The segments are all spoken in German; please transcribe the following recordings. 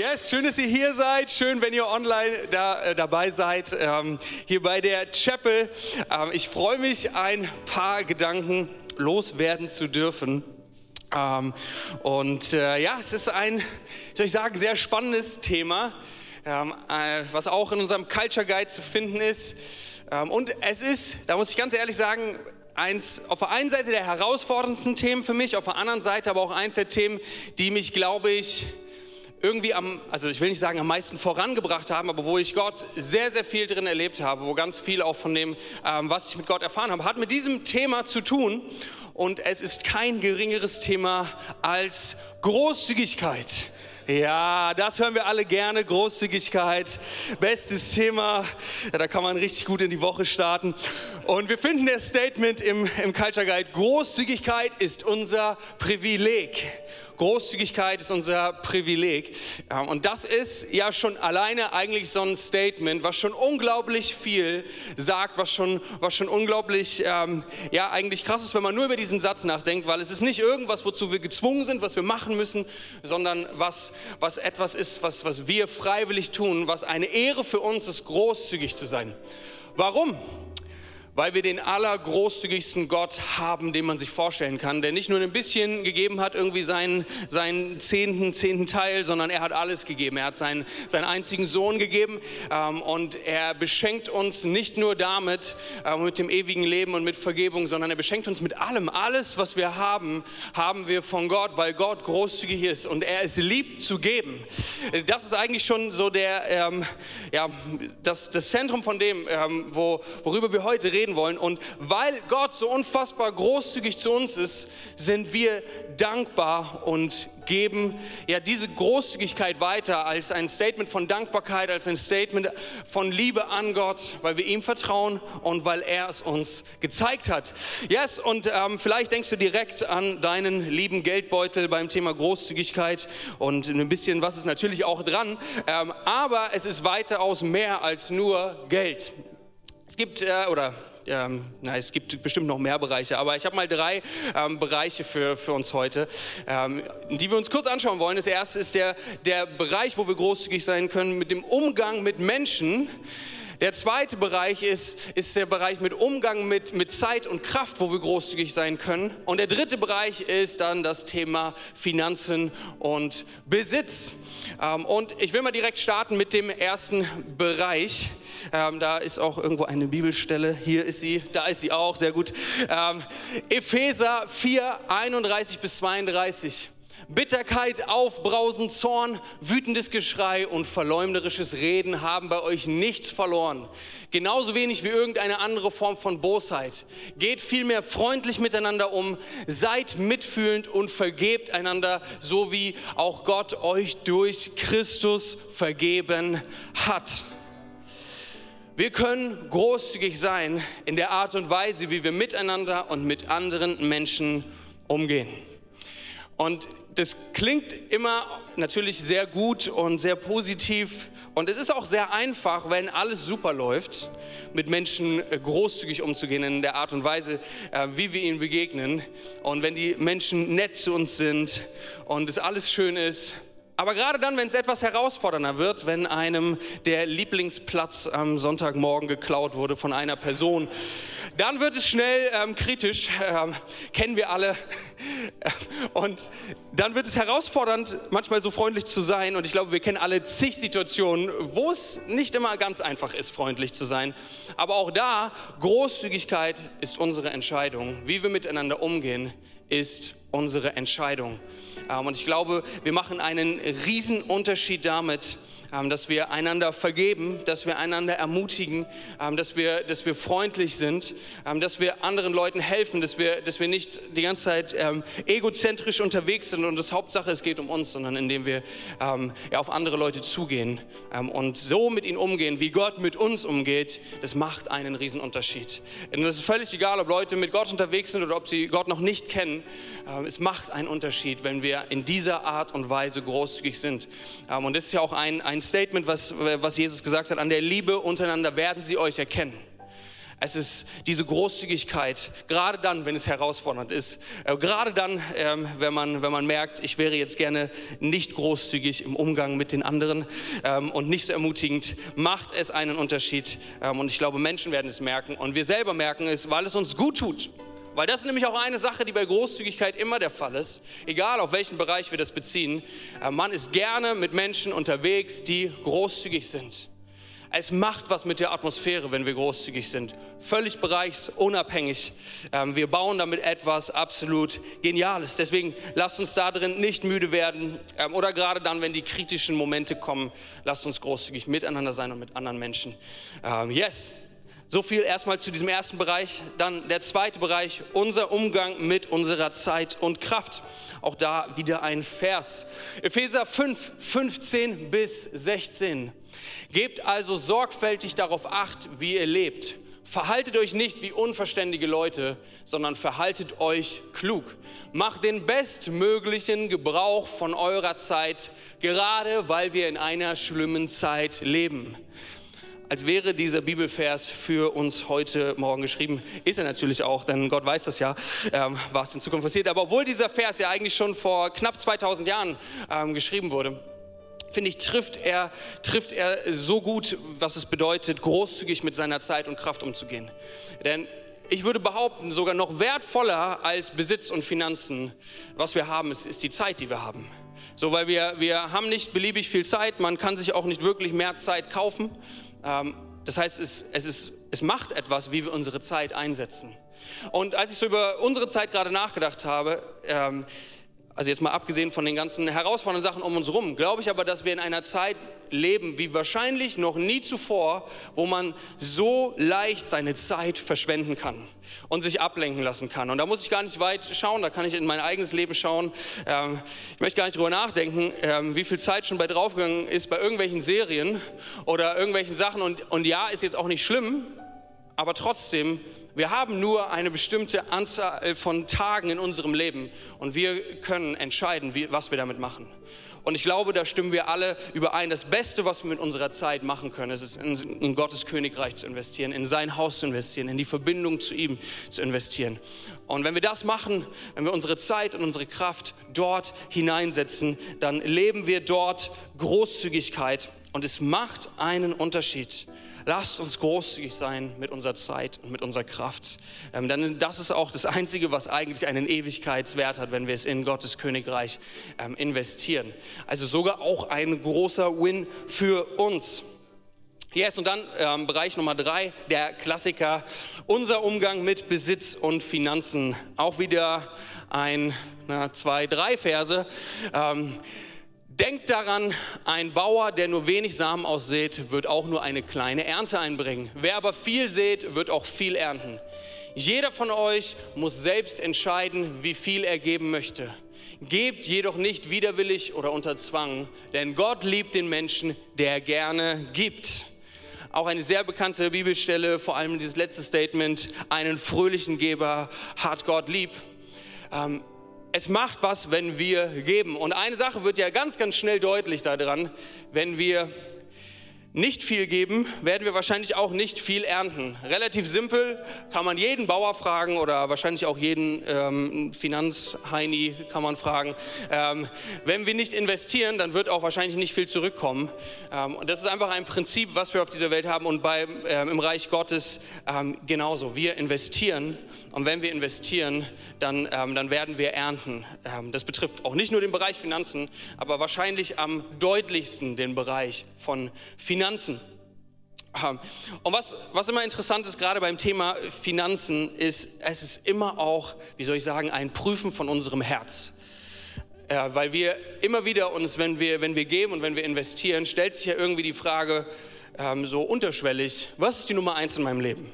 Yes, schön, dass ihr hier seid. Schön, wenn ihr online da, äh, dabei seid, ähm, hier bei der Chapel. Ähm, ich freue mich, ein paar Gedanken loswerden zu dürfen. Ähm, und äh, ja, es ist ein, soll ich sagen, sehr spannendes Thema, ähm, äh, was auch in unserem Culture Guide zu finden ist. Ähm, und es ist, da muss ich ganz ehrlich sagen, eins auf der einen Seite der herausforderndsten Themen für mich, auf der anderen Seite aber auch eins der Themen, die mich, glaube ich, irgendwie am, also ich will nicht sagen am meisten vorangebracht haben, aber wo ich Gott sehr, sehr viel drin erlebt habe, wo ganz viel auch von dem, ähm, was ich mit Gott erfahren habe, hat mit diesem Thema zu tun. Und es ist kein geringeres Thema als Großzügigkeit. Ja, das hören wir alle gerne. Großzügigkeit, bestes Thema. Ja, da kann man richtig gut in die Woche starten. Und wir finden das Statement im, im Culture Guide: Großzügigkeit ist unser Privileg. Großzügigkeit ist unser Privileg. Und das ist ja schon alleine eigentlich so ein Statement, was schon unglaublich viel sagt, was schon, was schon unglaublich, ähm, ja, eigentlich krass ist, wenn man nur über diesen Satz nachdenkt, weil es ist nicht irgendwas, wozu wir gezwungen sind, was wir machen müssen, sondern was, was etwas ist, was, was wir freiwillig tun, was eine Ehre für uns ist, großzügig zu sein. Warum? Weil wir den allergroßzügigsten Gott haben, den man sich vorstellen kann, der nicht nur ein bisschen gegeben hat, irgendwie seinen, seinen zehnten, zehnten Teil, sondern er hat alles gegeben. Er hat seinen, seinen einzigen Sohn gegeben ähm, und er beschenkt uns nicht nur damit, äh, mit dem ewigen Leben und mit Vergebung, sondern er beschenkt uns mit allem. Alles, was wir haben, haben wir von Gott, weil Gott großzügig ist und er es liebt zu geben. Das ist eigentlich schon so der, ähm, ja, das, das Zentrum von dem, ähm, wo, worüber wir heute reden reden wollen. Und weil Gott so unfassbar großzügig zu uns ist, sind wir dankbar und geben ja diese Großzügigkeit weiter als ein Statement von Dankbarkeit, als ein Statement von Liebe an Gott, weil wir ihm vertrauen und weil er es uns gezeigt hat. Yes, und ähm, vielleicht denkst du direkt an deinen lieben Geldbeutel beim Thema Großzügigkeit und ein bisschen was ist natürlich auch dran, ähm, aber es ist weitaus mehr als nur Geld. Es gibt, äh, oder ähm, na, es gibt bestimmt noch mehr Bereiche, aber ich habe mal drei ähm, Bereiche für, für uns heute, ähm, die wir uns kurz anschauen wollen. Das erste ist der, der Bereich, wo wir großzügig sein können mit dem Umgang mit Menschen. Der zweite Bereich ist, ist der Bereich mit Umgang mit, mit Zeit und Kraft, wo wir großzügig sein können. Und der dritte Bereich ist dann das Thema Finanzen und Besitz. Ähm, und ich will mal direkt starten mit dem ersten Bereich. Ähm, da ist auch irgendwo eine Bibelstelle. Hier ist sie, da ist sie auch, sehr gut. Ähm, Epheser 4, 31 bis 32. Bitterkeit, Aufbrausen, Zorn, wütendes Geschrei und verleumderisches Reden haben bei euch nichts verloren. Genauso wenig wie irgendeine andere Form von Bosheit. Geht vielmehr freundlich miteinander um, seid mitfühlend und vergebt einander, so wie auch Gott euch durch Christus vergeben hat. Wir können großzügig sein in der Art und Weise, wie wir miteinander und mit anderen Menschen umgehen. Und das klingt immer natürlich sehr gut und sehr positiv. Und es ist auch sehr einfach, wenn alles super läuft, mit Menschen äh, großzügig umzugehen in der Art und Weise, äh, wie wir ihnen begegnen. Und wenn die Menschen nett zu uns sind und es alles schön ist. Aber gerade dann, wenn es etwas herausfordernder wird, wenn einem der Lieblingsplatz am Sonntagmorgen geklaut wurde von einer Person, dann wird es schnell ähm, kritisch, ähm, kennen wir alle. Und dann wird es herausfordernd, manchmal so freundlich zu sein. Und ich glaube, wir kennen alle zig Situationen, wo es nicht immer ganz einfach ist, freundlich zu sein. Aber auch da, Großzügigkeit ist unsere Entscheidung. Wie wir miteinander umgehen, ist unsere Entscheidung. Ähm, und ich glaube, wir machen einen riesen Unterschied damit, ähm, dass wir einander vergeben, dass wir einander ermutigen, ähm, dass wir, dass wir freundlich sind, dass wir anderen Leuten helfen, dass wir, dass wir nicht die ganze Zeit egozentrisch unterwegs sind und das Hauptsache es geht um uns, sondern indem wir auf andere Leute zugehen und so mit ihnen umgehen, wie Gott mit uns umgeht, das macht einen riesen Unterschied. Und es ist völlig egal, ob Leute mit Gott unterwegs sind oder ob sie Gott noch nicht kennen. Es macht einen Unterschied, wenn wir in dieser Art und Weise großzügig sind. Und das ist ja auch ein, ein Statement, was, was Jesus gesagt hat, an der Liebe untereinander werden sie euch erkennen. Es ist diese Großzügigkeit, gerade dann, wenn es herausfordernd ist, äh, gerade dann, ähm, wenn, man, wenn man merkt, ich wäre jetzt gerne nicht großzügig im Umgang mit den anderen ähm, und nicht so ermutigend, macht es einen Unterschied. Ähm, und ich glaube, Menschen werden es merken und wir selber merken es, weil es uns gut tut. Weil das ist nämlich auch eine Sache, die bei Großzügigkeit immer der Fall ist, egal auf welchen Bereich wir das beziehen. Äh, man ist gerne mit Menschen unterwegs, die großzügig sind. Es macht was mit der Atmosphäre, wenn wir großzügig sind. Völlig bereichsunabhängig. Ähm, wir bauen damit etwas absolut Geniales. Deswegen lasst uns da drin nicht müde werden. Ähm, oder gerade dann, wenn die kritischen Momente kommen, lasst uns großzügig miteinander sein und mit anderen Menschen. Ähm, yes. So viel erstmal zu diesem ersten Bereich. Dann der zweite Bereich, unser Umgang mit unserer Zeit und Kraft. Auch da wieder ein Vers. Epheser 5, 15 bis 16. Gebt also sorgfältig darauf acht, wie ihr lebt. Verhaltet euch nicht wie unverständige Leute, sondern verhaltet euch klug. Macht den bestmöglichen Gebrauch von eurer Zeit, gerade weil wir in einer schlimmen Zeit leben. Als wäre dieser Bibelvers für uns heute Morgen geschrieben. Ist er natürlich auch, denn Gott weiß das ja, ähm, was in Zukunft passiert. Aber obwohl dieser Vers ja eigentlich schon vor knapp 2000 Jahren ähm, geschrieben wurde, finde ich, trifft er, trifft er so gut, was es bedeutet, großzügig mit seiner Zeit und Kraft umzugehen. Denn ich würde behaupten, sogar noch wertvoller als Besitz und Finanzen, was wir haben, ist, ist die Zeit, die wir haben. So, weil wir, wir haben nicht beliebig viel Zeit, man kann sich auch nicht wirklich mehr Zeit kaufen. Ähm, das heißt, es, es, ist, es macht etwas, wie wir unsere Zeit einsetzen. Und als ich so über unsere Zeit gerade nachgedacht habe, ähm, also jetzt mal abgesehen von den ganzen herausfordernden Sachen um uns herum, glaube ich aber, dass wir in einer Zeit leben, wie wahrscheinlich noch nie zuvor, wo man so leicht seine Zeit verschwenden kann und sich ablenken lassen kann. Und da muss ich gar nicht weit schauen, da kann ich in mein eigenes Leben schauen. Ähm, ich möchte gar nicht drüber nachdenken, ähm, wie viel Zeit schon bei draufgegangen ist bei irgendwelchen Serien oder irgendwelchen Sachen. Und, und ja, ist jetzt auch nicht schlimm, aber trotzdem wir haben nur eine bestimmte Anzahl von Tagen in unserem Leben und wir können entscheiden, wie, was wir damit machen. Und ich glaube, da stimmen wir alle überein. Das Beste, was wir mit unserer Zeit machen können, ist es, in, in Gottes Königreich zu investieren, in sein Haus zu investieren, in die Verbindung zu ihm zu investieren. Und wenn wir das machen, wenn wir unsere Zeit und unsere Kraft dort hineinsetzen, dann leben wir dort Großzügigkeit und es macht einen Unterschied. Lasst uns großzügig sein mit unserer Zeit und mit unserer Kraft. Ähm, denn das ist auch das Einzige, was eigentlich einen Ewigkeitswert hat, wenn wir es in Gottes Königreich ähm, investieren. Also sogar auch ein großer Win für uns. Yes, und dann ähm, Bereich Nummer drei, der Klassiker, unser Umgang mit Besitz und Finanzen. Auch wieder ein, na, zwei, drei Verse. Ähm, Denkt daran, ein Bauer, der nur wenig Samen aussät, wird auch nur eine kleine Ernte einbringen. Wer aber viel sät, wird auch viel ernten. Jeder von euch muss selbst entscheiden, wie viel er geben möchte. Gebt jedoch nicht widerwillig oder unter Zwang, denn Gott liebt den Menschen, der gerne gibt. Auch eine sehr bekannte Bibelstelle, vor allem dieses letzte Statement, einen fröhlichen Geber hat Gott lieb. Ähm, es macht was, wenn wir geben. Und eine Sache wird ja ganz, ganz schnell deutlich daran, wenn wir nicht viel geben, werden wir wahrscheinlich auch nicht viel ernten. Relativ simpel, kann man jeden Bauer fragen oder wahrscheinlich auch jeden ähm, Finanzheini kann man fragen. Ähm, wenn wir nicht investieren, dann wird auch wahrscheinlich nicht viel zurückkommen. Ähm, und das ist einfach ein Prinzip, was wir auf dieser Welt haben und bei, ähm, im Reich Gottes ähm, genauso. Wir investieren und wenn wir investieren, dann, ähm, dann werden wir ernten. das betrifft auch nicht nur den Bereich Finanzen, aber wahrscheinlich am deutlichsten den Bereich von Finanzen. Finanzen. Und was, was immer interessant ist, gerade beim Thema Finanzen, ist, es ist immer auch, wie soll ich sagen, ein Prüfen von unserem Herz. Ja, weil wir immer wieder uns, wenn wir, wenn wir geben und wenn wir investieren, stellt sich ja irgendwie die Frage, ähm, so unterschwellig, was ist die Nummer eins in meinem Leben?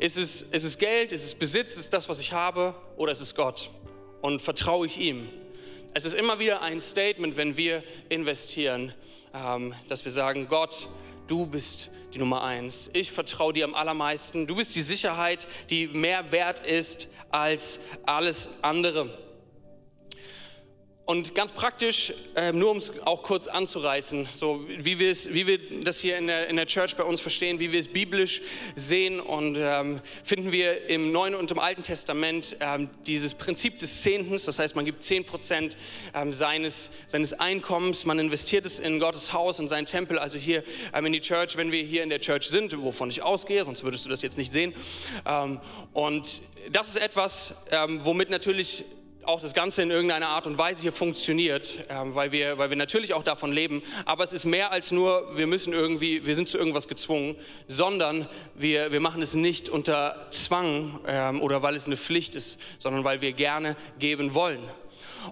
Ist es, ist es Geld, ist es Besitz, ist es das, was ich habe oder ist es Gott? Und vertraue ich ihm? Es ist immer wieder ein Statement, wenn wir investieren, ähm, dass wir sagen, Gott, du bist die Nummer eins. Ich vertraue dir am allermeisten. Du bist die Sicherheit, die mehr wert ist als alles andere. Und ganz praktisch, äh, nur um es auch kurz anzureißen, so wie, wie wir das hier in der, in der Church bei uns verstehen, wie wir es biblisch sehen und ähm, finden wir im Neuen und im Alten Testament ähm, dieses Prinzip des Zehntens, das heißt, man gibt 10 Prozent ähm, seines, seines Einkommens, man investiert es in Gottes Haus, in seinen Tempel, also hier ähm, in die Church, wenn wir hier in der Church sind, wovon ich ausgehe, sonst würdest du das jetzt nicht sehen. Ähm, und das ist etwas, ähm, womit natürlich auch das Ganze in irgendeiner Art und Weise hier funktioniert, ähm, weil, wir, weil wir natürlich auch davon leben. Aber es ist mehr als nur, wir müssen irgendwie, wir sind zu irgendwas gezwungen, sondern wir, wir machen es nicht unter Zwang ähm, oder weil es eine Pflicht ist, sondern weil wir gerne geben wollen.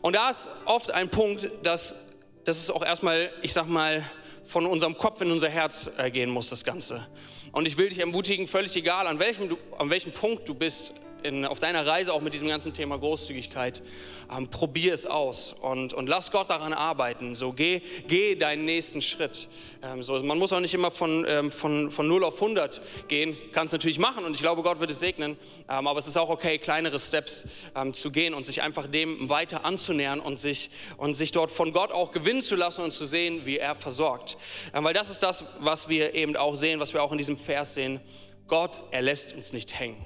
Und da ist oft ein Punkt, dass, dass es auch erstmal, ich sag mal, von unserem Kopf in unser Herz äh, gehen muss, das Ganze. Und ich will dich ermutigen, völlig egal, an welchem, du, an welchem Punkt du bist in, auf deiner Reise auch mit diesem ganzen Thema Großzügigkeit, ähm, probier es aus und, und lass Gott daran arbeiten. So geh, geh deinen nächsten Schritt. Ähm, so, man muss auch nicht immer von, ähm, von, von 0 auf 100 gehen, kann es natürlich machen und ich glaube, Gott wird es segnen, ähm, aber es ist auch okay, kleinere Steps ähm, zu gehen und sich einfach dem weiter anzunähern und sich, und sich dort von Gott auch gewinnen zu lassen und zu sehen, wie er versorgt. Ähm, weil das ist das, was wir eben auch sehen, was wir auch in diesem Vers sehen. Gott, er lässt uns nicht hängen.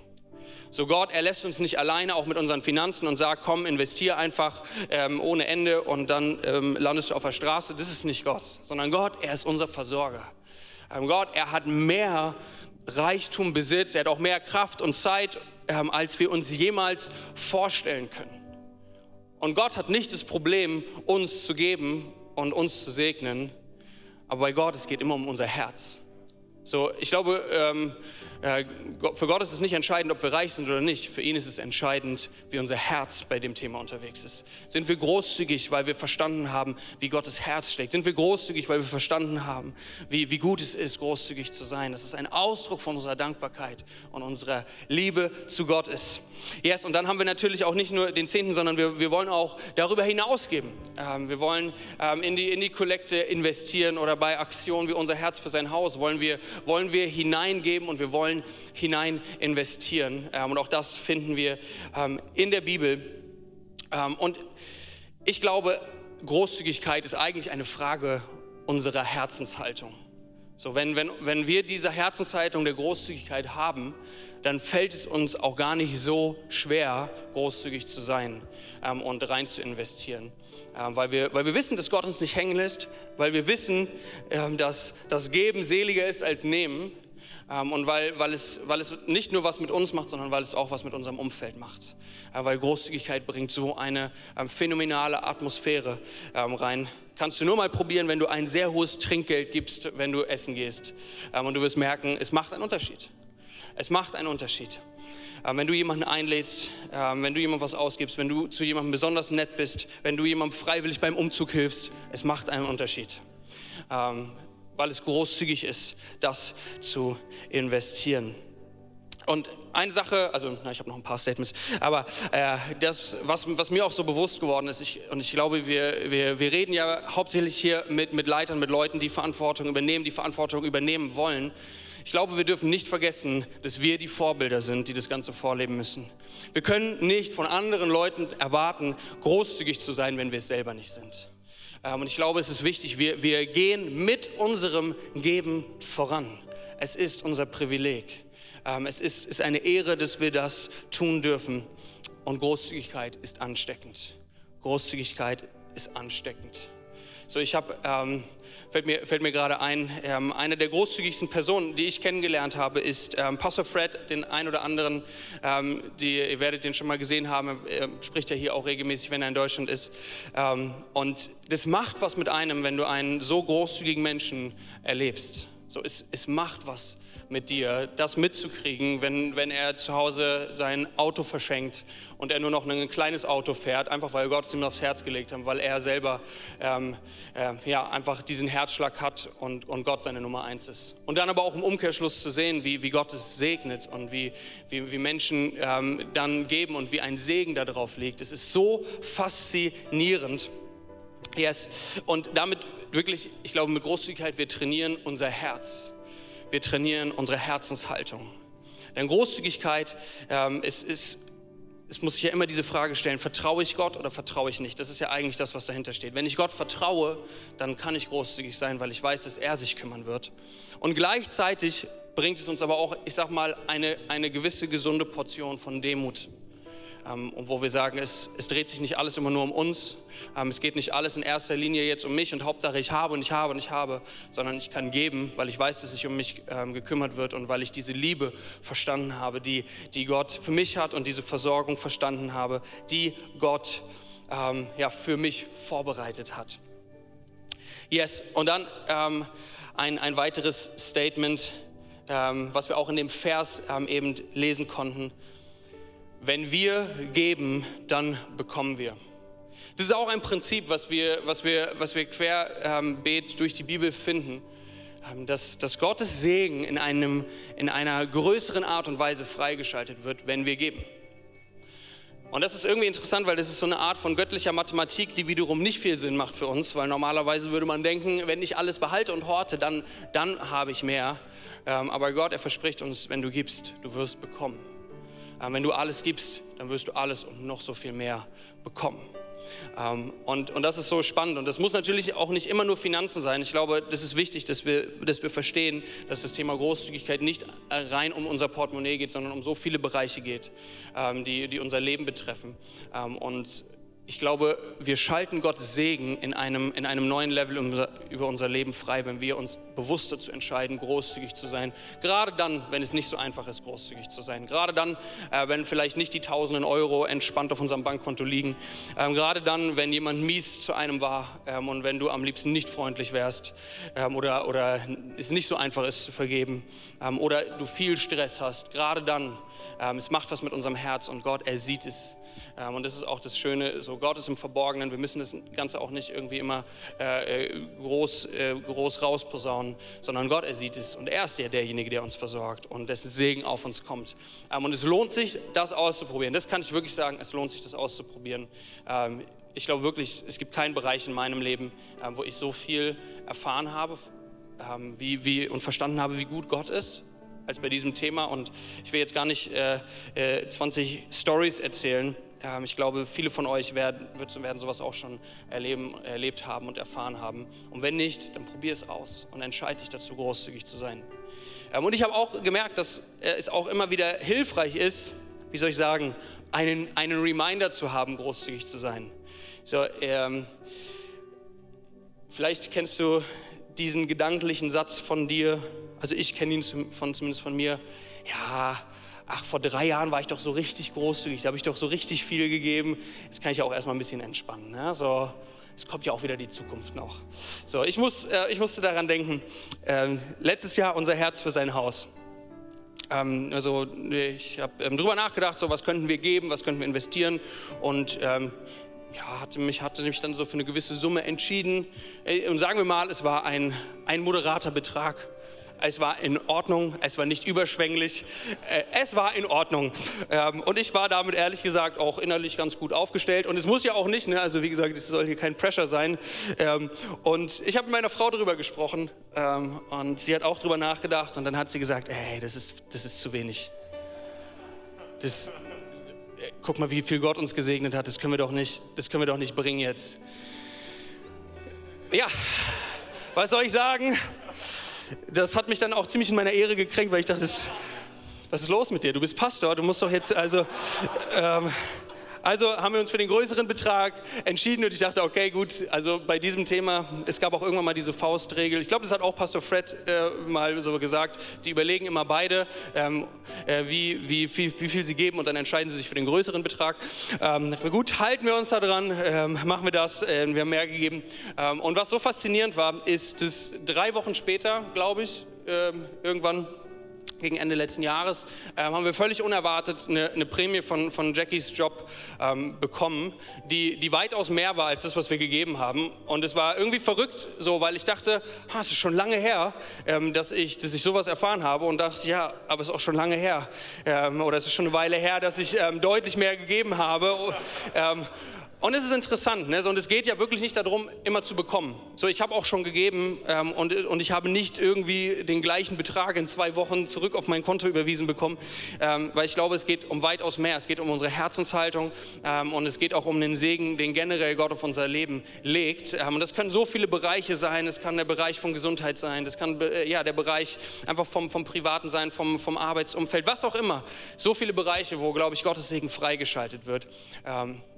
So Gott, er lässt uns nicht alleine, auch mit unseren Finanzen und sagt, komm, investier einfach ähm, ohne Ende und dann ähm, landest du auf der Straße. Das ist nicht Gott, sondern Gott, er ist unser Versorger. Ähm, Gott, er hat mehr Reichtum, Besitz, er hat auch mehr Kraft und Zeit, ähm, als wir uns jemals vorstellen können. Und Gott hat nicht das Problem, uns zu geben und uns zu segnen, aber bei Gott, es geht immer um unser Herz. So, ich glaube, ähm, äh, für Gott ist es nicht entscheidend, ob wir reich sind oder nicht. Für ihn ist es entscheidend, wie unser Herz bei dem Thema unterwegs ist. Sind wir großzügig, weil wir verstanden haben, wie Gottes Herz schlägt? Sind wir großzügig, weil wir verstanden haben, wie, wie gut es ist, großzügig zu sein? Das ist ein Ausdruck von unserer Dankbarkeit und unserer Liebe zu Gott ist. Yes, und dann haben wir natürlich auch nicht nur den Zehnten, sondern wir, wir wollen auch darüber hinausgeben. Ähm, wir wollen ähm, in, die, in die Kollekte investieren oder bei Aktionen wie unser Herz für sein Haus wollen wir, wollen wir hineingeben und wir wollen wollen hinein investieren. Ähm, und auch das finden wir ähm, in der Bibel. Ähm, und ich glaube, Großzügigkeit ist eigentlich eine Frage unserer Herzenshaltung. So, wenn, wenn, wenn wir diese Herzenshaltung der Großzügigkeit haben, dann fällt es uns auch gar nicht so schwer, großzügig zu sein ähm, und rein zu investieren. Ähm, weil, wir, weil wir wissen, dass Gott uns nicht hängen lässt, weil wir wissen, ähm, dass das Geben seliger ist als Nehmen und weil, weil, es, weil es nicht nur was mit uns macht, sondern weil es auch was mit unserem Umfeld macht. Äh, weil Großzügigkeit bringt so eine ähm, phänomenale Atmosphäre ähm, rein. Kannst du nur mal probieren, wenn du ein sehr hohes Trinkgeld gibst, wenn du essen gehst. und du wirst merken, es macht einen Unterschied. Es macht einen Unterschied. wenn du jemanden einlädst, wenn du jemandem was ausgibst, wenn du zu jemandem besonders nett bist, wenn du jemandem freiwillig beim Umzug hilfst, es macht einen Unterschied weil es großzügig ist, das zu investieren. Und eine Sache, also na, ich habe noch ein paar Statements, aber äh, das, was, was, mir auch so bewusst geworden ist, ich, und ich glaube, wir, wir, wir reden ja hauptsächlich hier mit, mit Leitern, mit Leuten, die Verantwortung übernehmen, die Verantwortung übernehmen wollen. Ich glaube, wir dürfen nicht vergessen, dass wir die Vorbilder sind, die das Ganze vorleben müssen. Wir können nicht von anderen Leuten erwarten, großzügig zu sein, wenn wir es selber nicht sind. Ähm, und ich glaube, es ist wichtig, wir, wir gehen mit unserem Geben voran. Es ist unser Privileg. Ähm, es ist, ist eine Ehre, dass wir das tun dürfen. Und Großzügigkeit ist ansteckend. Großzügigkeit ist ansteckend. So, ich habe ähm, fällt mir, fällt mir gerade ein, ähm, eine der großzügigsten Personen, die ich kennengelernt habe, ist ähm, Pastor Fred, den ein oder anderen, ähm, die, ihr werdet den schon mal gesehen haben, er spricht ja hier auch regelmäßig, wenn er in Deutschland ist. Ähm, und das macht was mit einem, wenn du einen so großzügigen Menschen erlebst. So, es, es macht was mit dir, das mitzukriegen, wenn, wenn er zu Hause sein Auto verschenkt und er nur noch ein kleines Auto fährt, einfach weil Gott es ihm aufs Herz gelegt hat, weil er selber ähm, äh, ja, einfach diesen Herzschlag hat und, und Gott seine Nummer eins ist. Und dann aber auch im Umkehrschluss zu sehen, wie, wie Gott es segnet und wie, wie, wie Menschen ähm, dann geben und wie ein Segen darauf liegt. Es ist so faszinierend. Yes. Und damit wirklich, ich glaube, mit Großzügigkeit, wir trainieren unser Herz wir trainieren unsere Herzenshaltung. Denn Großzügigkeit ähm, ist, ist es muss sich ja immer diese Frage stellen, vertraue ich Gott oder vertraue ich nicht? Das ist ja eigentlich das, was dahinter steht. Wenn ich Gott vertraue, dann kann ich großzügig sein, weil ich weiß, dass er sich kümmern wird. Und gleichzeitig bringt es uns aber auch, ich sag mal, eine, eine gewisse gesunde Portion von Demut und wo wir sagen, es, es, dreht sich nicht alles immer nur um uns, ähm, es geht nicht alles in erster Linie jetzt um mich und Hauptsache ich habe und ich habe und ich habe, sondern ich kann geben, weil ich weiß, dass sich um mich ähm, gekümmert wird und weil ich diese Liebe verstanden habe, die, die Gott für mich hat und diese Versorgung verstanden habe, die Gott ähm, ja, für mich vorbereitet hat. Yes, und dann ähm, ein, ein weiteres Statement, ähm, was wir auch in dem Vers eben lesen konnten wenn wir geben, dann bekommen wir. Das ist auch ein Prinzip, was wir, was wir, was wir querbeet ähm, durch die Bibel finden, ähm, dass, dass Gottes Segen in, einem, in einer größeren Art und Weise freigeschaltet wird, wenn wir geben. Und das ist irgendwie interessant, weil das ist so eine Art von göttlicher Mathematik, die wiederum nicht viel Sinn macht für uns, weil normalerweise würde man denken, wenn ich alles behalte und horte, dann, dann habe ich mehr. Ähm, aber Gott, er verspricht uns, wenn du gibst, du wirst bekommen. Ähm, wenn du alles gibst, dann wirst du alles und noch so viel mehr bekommen. Ähm, und, und das ist so spannend. Und das muss natürlich auch nicht immer nur Finanzen sein. Ich glaube, das ist wichtig, dass wir, dass wir verstehen, dass das Thema Großzügigkeit nicht rein um unser Portemonnaie geht, sondern um so viele Bereiche geht, ähm, die, die unser Leben betreffen. Und ich glaube, wir schalten Gottes Segen in einem, in einem neuen Level über unser Leben frei, wenn wir uns bewusst dazu entscheiden, großzügig zu sein. Gerade dann, wenn es nicht so einfach ist, großzügig zu sein. Gerade dann, äh, wenn vielleicht nicht die tausenden Euro entspannt auf unserem Bankkonto liegen. Ähm, gerade dann, wenn jemand mies zu einem war ähm, und wenn du am liebsten nicht freundlich wärst ähm, oder, oder es nicht so einfach ist zu vergeben ähm, oder du viel Stress hast. Gerade dann, ähm, es macht was mit unserem Herz und Gott, er sieht es. Ähm, und das ist auch das Schöne, so Gott ist im Verborgenen. Wir müssen das Ganze auch nicht irgendwie immer äh, äh, groß, äh, groß rausposaunen, sondern Gott, er sieht es und er ist ja derjenige, der uns versorgt und dessen Segen auf uns kommt. Ähm, und es lohnt sich, das auszuprobieren. Das kann ich wirklich sagen, es lohnt sich, das auszuprobieren. Ähm, ich glaube wirklich, es gibt keinen Bereich in meinem Leben, wo ich so viel erfahren habe wie, wie, und verstanden habe, wie gut Gott ist als bei diesem Thema. Und ich will jetzt gar nicht äh, äh, 20 Stories erzählen, ähm, ich glaube, viele von euch werden, werden sowas auch schon erleben, erlebt haben und erfahren haben. Und wenn nicht, dann probier es aus und entscheide dich dazu, großzügig zu sein. Ähm, und ich habe auch gemerkt, dass äh, es auch immer wieder hilfreich ist, wie soll ich sagen, einen, einen Reminder zu haben, großzügig zu sein. So, ähm, vielleicht kennst du diesen gedanklichen Satz von dir, also ich kenne ihn von, zumindest von mir, ja, ach, vor drei Jahren war ich doch so richtig großzügig, da habe ich doch so richtig viel gegeben. Jetzt kann ich auch erstmal ein bisschen entspannen. Ne? So, es kommt ja auch wieder die Zukunft noch. So, ich, muss, äh, ich musste daran denken, äh, letztes Jahr unser Herz für sein Haus. Ähm, also ich habe ähm, drüber nachgedacht, so was könnten wir geben, was könnten wir investieren und ähm, ja, hatte mich, hatte mich dann so für eine gewisse Summe entschieden. Und sagen wir mal, es war ein, ein moderater Betrag es war in Ordnung, es war nicht überschwänglich, äh, es war in Ordnung. Ähm, und ich war damit ehrlich gesagt auch innerlich ganz gut aufgestellt. Und es muss ja auch nicht, ne? also wie gesagt, es soll hier kein Pressure sein. Ähm, und ich habe mit meiner Frau darüber gesprochen ähm, und sie hat auch darüber nachgedacht und dann hat sie gesagt, ey, das ist, das ist zu wenig. Das, guck mal, wie viel Gott uns gesegnet hat, das können wir doch nicht, das können wir doch nicht bringen jetzt. Ja, was soll ich sagen? das hat mich dann auch ziemlich in meiner Ehre gekränkt, weil ich dachte, was ist los mit dir? Du bist Pastor, du musst doch jetzt, also, ähm, also haben wir uns für den größeren Betrag entschieden und ich dachte, okay, gut, also bei diesem Thema, es gab auch irgendwann mal diese Faustregel. Ich glaube, das hat auch Pastor Fred äh, mal so gesagt. Die überlegen immer beide, ähm, äh, wie, wie, wie, wie, viel sie geben und dann entscheiden sie sich für den größeren Betrag. Ähm, gut, halten wir uns da dran, ähm, machen wir das. Äh, wir haben mehr gegeben. Ähm, und was so faszinierend war, ist, dass drei Wochen später, glaube ich, ähm, irgendwann gegen Ende letzten Jahres, äh, haben wir völlig unerwartet eine, eine Prämie von, von Jackies Job ähm, bekommen, die, die weitaus mehr war als das, was wir gegeben haben. Und es war irgendwie verrückt, so, weil ich dachte, ah, es ist schon lange her, ähm, dass, ich, dass ich sowas erfahren habe. Und dachte, ja, aber es ist auch schon lange her. Ähm, oder es ist schon eine Weile her, dass ich ähm, deutlich mehr gegeben habe. Ähm, Und es ist interessant, ne? und es geht ja wirklich nicht darum, immer zu bekommen. So, ich habe auch schon gegeben ähm, und, und ich habe nicht irgendwie den gleichen Betrag in zwei Wochen zurück auf mein Konto überwiesen bekommen, ähm, weil ich glaube, es geht um weitaus mehr. Es geht um unsere Herzenshaltung ähm, und es geht auch um den Segen, den generell Gott auf unser Leben legt. Ähm, und das können so viele Bereiche sein. Es kann der Bereich von Gesundheit sein, das kann äh, ja, der Bereich einfach vom, vom Privaten sein, vom, vom Arbeitsumfeld, was auch immer. So viele Bereiche, wo, glaube ich, Gottes Segen freigeschaltet wird.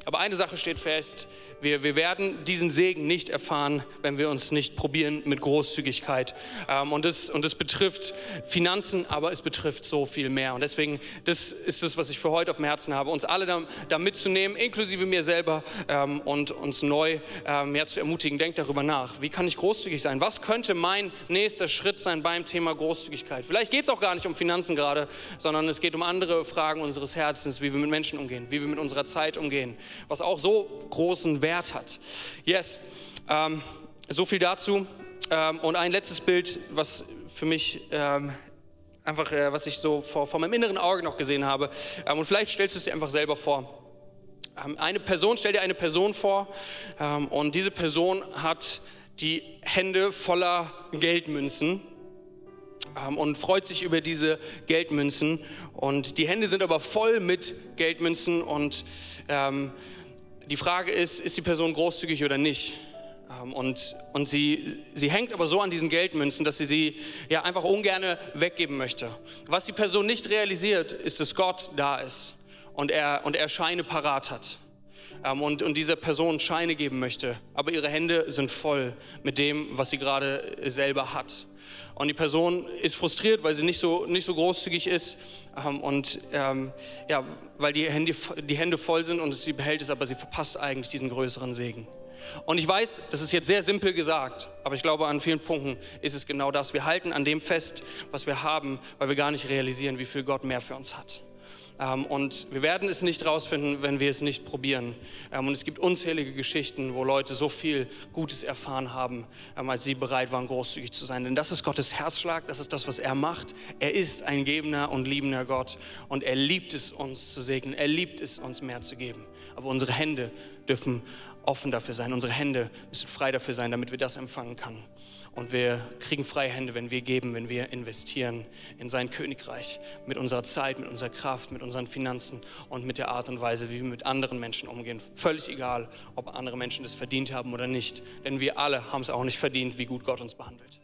Ähm, aber eine Sache steht fest, wir, wir werden diesen Segen nicht erfahren, wenn wir uns nicht probieren mit Großzügigkeit. Ähm, und, das, und betrifft Finanzen, aber es betrifft so viel mehr. Und deswegen, das ist das, was ich für heute auf dem Herzen habe, uns alle da, da mitzunehmen, inklusive mir selber ähm, und uns neu äh, mehr zu ermutigen. Denkt darüber nach, wie kann ich großzügig sein? Was könnte mein nächster Schritt sein beim Thema Großzügigkeit? Vielleicht geht es auch gar nicht um Finanzen gerade, sondern es geht um andere Fragen unseres Herzens, wie wir mit Menschen umgehen, wie wir mit unserer Zeit umgehen was auch so großen Wert hat. Yes, ähm, so viel dazu. Ähm, und ein letztes Bild, was für mich ähm, einfach, äh, was ich so vor, vor, meinem inneren Auge noch gesehen habe. Ähm, und vielleicht stellst du es dir einfach selber vor. Ähm, eine Person, stell dir eine Person vor ähm, und diese Person hat die Hände voller Geldmünzen und freut sich über diese Geldmünzen. Und die Hände sind aber voll mit Geldmünzen und ähm, die Frage ist, ist die Person großzügig oder nicht? Ähm, und, und sie, sie hängt aber so an diesen Geldmünzen, dass sie sie ja einfach ungern weggeben möchte. Was die Person nicht realisiert, ist, dass Gott da ist und er, und er Scheine parat hat. Ähm, und, und dieser Person Scheine geben möchte. Aber ihre Hände sind voll mit dem, was sie gerade selber hat. Und die Person ist frustriert, weil sie nicht so, nicht so großzügig ist ähm, und ähm, ja, weil die Hände, die Hände voll sind und sie behält es, aber sie verpasst eigentlich diesen größeren Segen. Und ich weiß, das ist jetzt sehr simpel gesagt, aber ich glaube, an vielen Punkten ist es genau das. Wir halten an dem fest, was wir haben, weil wir gar nicht realisieren, wie viel Gott mehr für uns hat. Ähm, und wir werden es nicht rausfinden, wenn wir es nicht probieren. Ähm, und es gibt unzählige Geschichten, wo Leute so viel Gutes erfahren haben, ähm, als sie bereit waren, großzügig zu sein. Denn das ist Gottes Herzschlag, das ist das, was er macht. Er ist ein gebender und liebender Gott und er liebt es, uns zu segnen. Er liebt es, uns mehr zu geben. Aber unsere Hände dürfen offen dafür sein. Unsere Hände müssen frei dafür sein, damit wir das empfangen können. Und wir kriegen freie Hände, wenn wir geben, wenn wir investieren in sein Königreich. Mit unserer Zeit, mit unserer Kraft, mit unseren Finanzen und mit der Art und Weise, wie wir mit anderen Menschen umgehen. Völlig egal, ob andere Menschen das verdient haben oder nicht. Denn wir alle haben es auch nicht verdient, wie gut Gott uns behandelt.